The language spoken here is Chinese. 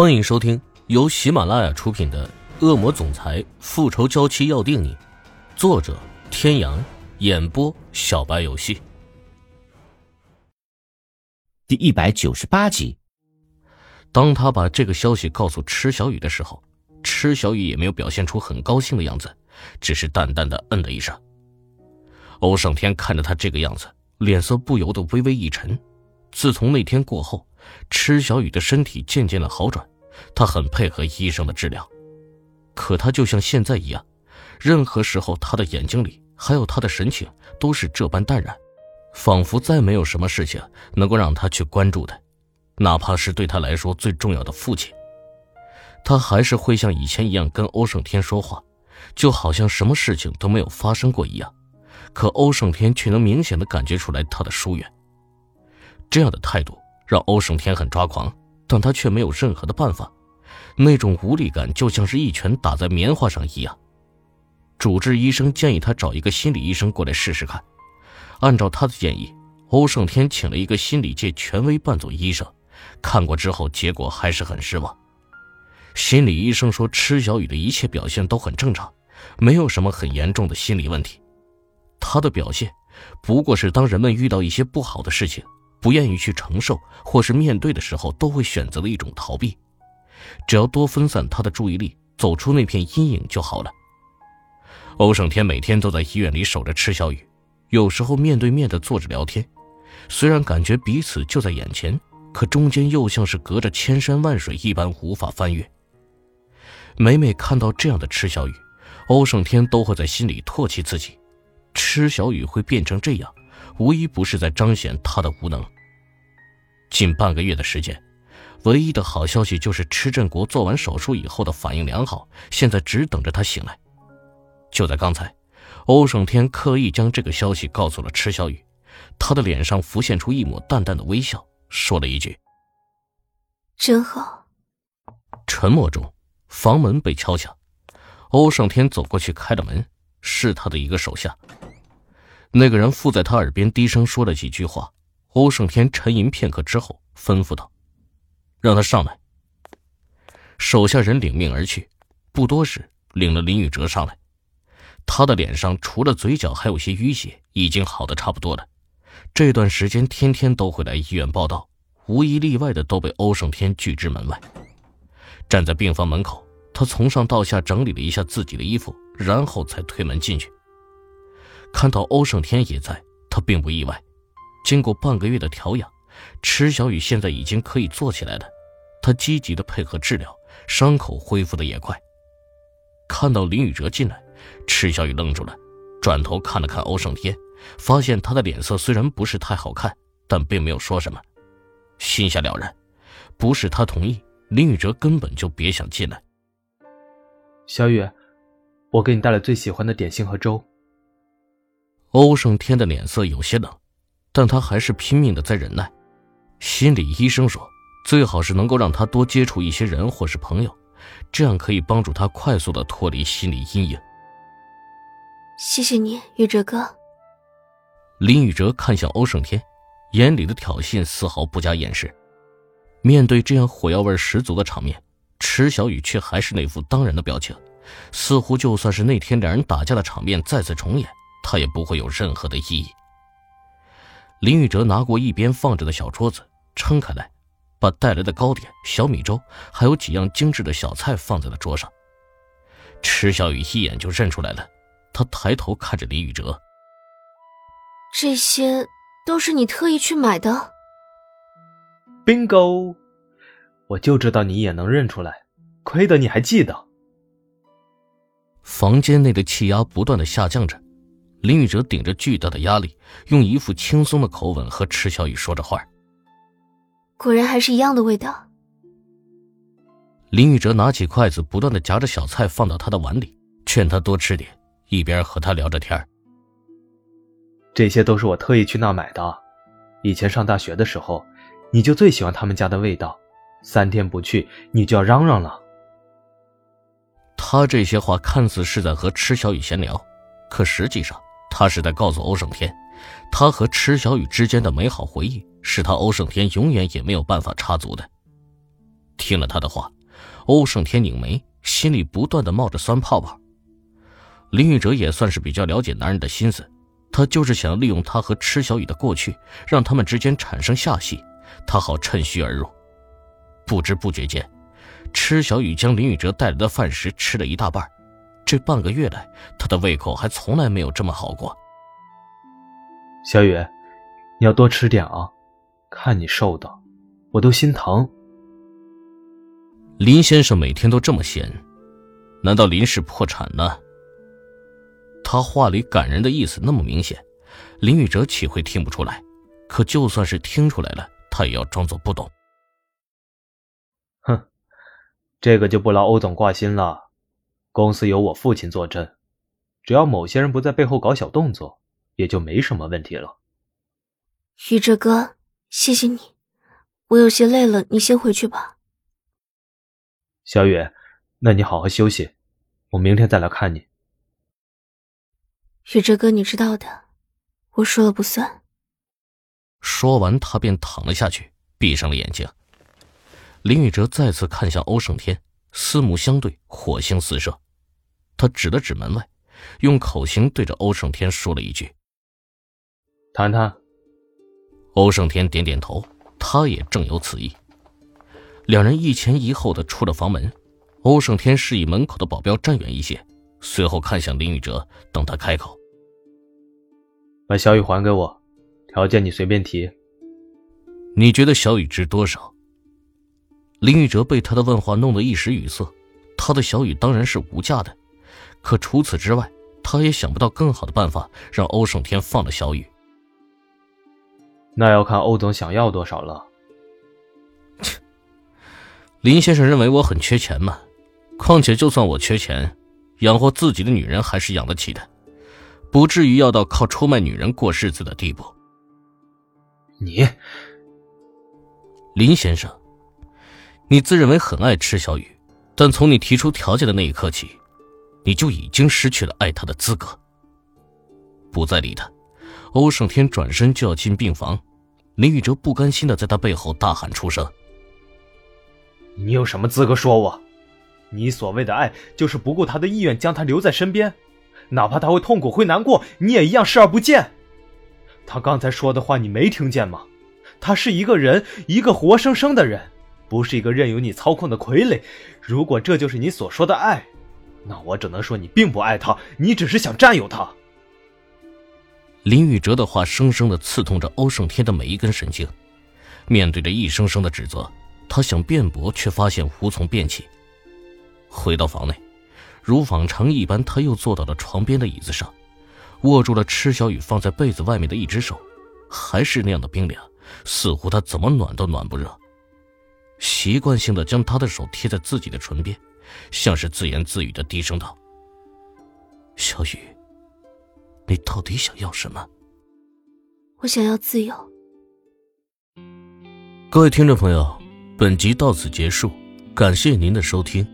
欢迎收听由喜马拉雅出品的《恶魔总裁复仇娇妻要定你》，作者：天阳，演播：小白游戏。第一百九十八集。当他把这个消息告诉池小雨的时候，池小雨也没有表现出很高兴的样子，只是淡淡的嗯了一声。欧胜天看着他这个样子，脸色不由得微微一沉。自从那天过后。池小雨的身体渐渐的好转，他很配合医生的治疗，可他就像现在一样，任何时候他的眼睛里还有他的神情都是这般淡然，仿佛再没有什么事情能够让他去关注的，哪怕是对他来说最重要的父亲，他还是会像以前一样跟欧胜天说话，就好像什么事情都没有发生过一样，可欧胜天却能明显的感觉出来他的疏远，这样的态度。让欧胜天很抓狂，但他却没有任何的办法，那种无力感就像是一拳打在棉花上一样。主治医生建议他找一个心理医生过来试试看。按照他的建议，欧胜天请了一个心理界权威伴奏医生，看过之后，结果还是很失望。心理医生说，池小雨的一切表现都很正常，没有什么很严重的心理问题。他的表现，不过是当人们遇到一些不好的事情。不愿意去承受或是面对的时候，都会选择的一种逃避。只要多分散他的注意力，走出那片阴影就好了。欧胜天每天都在医院里守着池小雨，有时候面对面的坐着聊天。虽然感觉彼此就在眼前，可中间又像是隔着千山万水一般无法翻越。每每看到这样的池小雨，欧胜天都会在心里唾弃自己：池小雨会变成这样。无一不是在彰显他的无能。近半个月的时间，唯一的好消息就是池振国做完手术以后的反应良好，现在只等着他醒来。就在刚才，欧胜天刻意将这个消息告诉了池小雨，他的脸上浮现出一抹淡淡的微笑，说了一句：“真好。”沉默中，房门被敲响，欧胜天走过去开了门，是他的一个手下。那个人附在他耳边低声说了几句话，欧胜天沉吟片刻之后吩咐道：“让他上来。”手下人领命而去，不多时，领了林宇哲上来。他的脸上除了嘴角还有些淤血，已经好的差不多了。这段时间天天都会来医院报道，无一例外的都被欧胜天拒之门外。站在病房门口，他从上到下整理了一下自己的衣服，然后才推门进去。看到欧胜天也在，他并不意外。经过半个月的调养，池小雨现在已经可以坐起来了。他积极的配合治疗，伤口恢复的也快。看到林宇哲进来，池小雨愣住了，转头看了看欧胜天，发现他的脸色虽然不是太好看，但并没有说什么，心下了然，不是他同意，林宇哲根本就别想进来。小雨，我给你带了最喜欢的点心和粥。欧胜天的脸色有些冷，但他还是拼命的在忍耐。心理医生说，最好是能够让他多接触一些人或是朋友，这样可以帮助他快速的脱离心理阴影。谢谢你，宇哲哥。林宇哲看向欧胜天，眼里的挑衅丝毫不加掩饰。面对这样火药味十足的场面，池小雨却还是那副当然的表情，似乎就算是那天两人打架的场面再次重演。他也不会有任何的意义。林宇哲拿过一边放着的小桌子，撑开来，把带来的糕点、小米粥，还有几样精致的小菜放在了桌上。池小雨一眼就认出来了，他抬头看着林宇哲：“这些都是你特意去买的？”Bingo！我就知道你也能认出来，亏得你还记得。房间内的气压不断的下降着。林宇哲顶着巨大的压力，用一副轻松的口吻和池小雨说着话。果然还是一样的味道。林宇哲拿起筷子，不断的夹着小菜放到他的碗里，劝他多吃点，一边和他聊着天这些都是我特意去那买的，以前上大学的时候，你就最喜欢他们家的味道，三天不去你就要嚷嚷了。他这些话看似是在和池小雨闲聊，可实际上。他是在告诉欧胜天，他和池小雨之间的美好回忆是他欧胜天永远也没有办法插足的。听了他的话，欧胜天拧眉，心里不断的冒着酸泡泡。林宇哲也算是比较了解男人的心思，他就是想利用他和池小雨的过去，让他们之间产生下戏，他好趁虚而入。不知不觉间，池小雨将林宇哲带来的饭食吃了一大半，这半个月来，他的胃口还从来没有这么好过。小雨，你要多吃点啊，看你瘦的，我都心疼。林先生每天都这么闲，难道林氏破产了？他话里感人的意思那么明显，林宇哲岂会听不出来？可就算是听出来了，他也要装作不懂。哼，这个就不劳欧总挂心了。公司有我父亲坐镇，只要某些人不在背后搞小动作，也就没什么问题了。宇哲哥，谢谢你，我有些累了，你先回去吧。小雨，那你好好休息，我明天再来看你。宇哲哥，你知道的，我说了不算。说完，他便躺了下去，闭上了眼睛。林宇哲再次看向欧胜天，四目相对，火星四射。他指了指门外，用口型对着欧胜天说了一句：“谈谈。”欧胜天点点头，他也正有此意。两人一前一后的出了房门，欧胜天示意门口的保镖站远一些，随后看向林宇哲，等他开口。把小雨还给我，条件你随便提。你觉得小雨值多少？林宇哲被他的问话弄得一时语塞。他的小雨当然是无价的，可除此之外，他也想不到更好的办法让欧胜天放了小雨。那要看欧总想要多少了。切，林先生认为我很缺钱吗？况且就算我缺钱，养活自己的女人还是养得起的。不至于要到靠出卖女人过日子的地步。你，林先生，你自认为很爱吃小雨，但从你提出条件的那一刻起，你就已经失去了爱她的资格。不再理他，欧胜天转身就要进病房，林宇哲不甘心的在他背后大喊出声：“你有什么资格说我？你所谓的爱，就是不顾他的意愿将他留在身边。”哪怕他会痛苦、会难过，你也一样视而不见。他刚才说的话，你没听见吗？他是一个人，一个活生生的人，不是一个任由你操控的傀儡。如果这就是你所说的爱，那我只能说你并不爱他，你只是想占有他。林宇哲的话生生的刺痛着欧胜天的每一根神经。面对着一声声的指责，他想辩驳，却发现无从辩起。回到房内。如往常一般，他又坐到了床边的椅子上，握住了池小雨放在被子外面的一只手，还是那样的冰凉，似乎他怎么暖都暖不热。习惯性的将他的手贴在自己的唇边，像是自言自语的低声道：“小雨，你到底想要什么？”“我想要自由。”各位听众朋友，本集到此结束，感谢您的收听。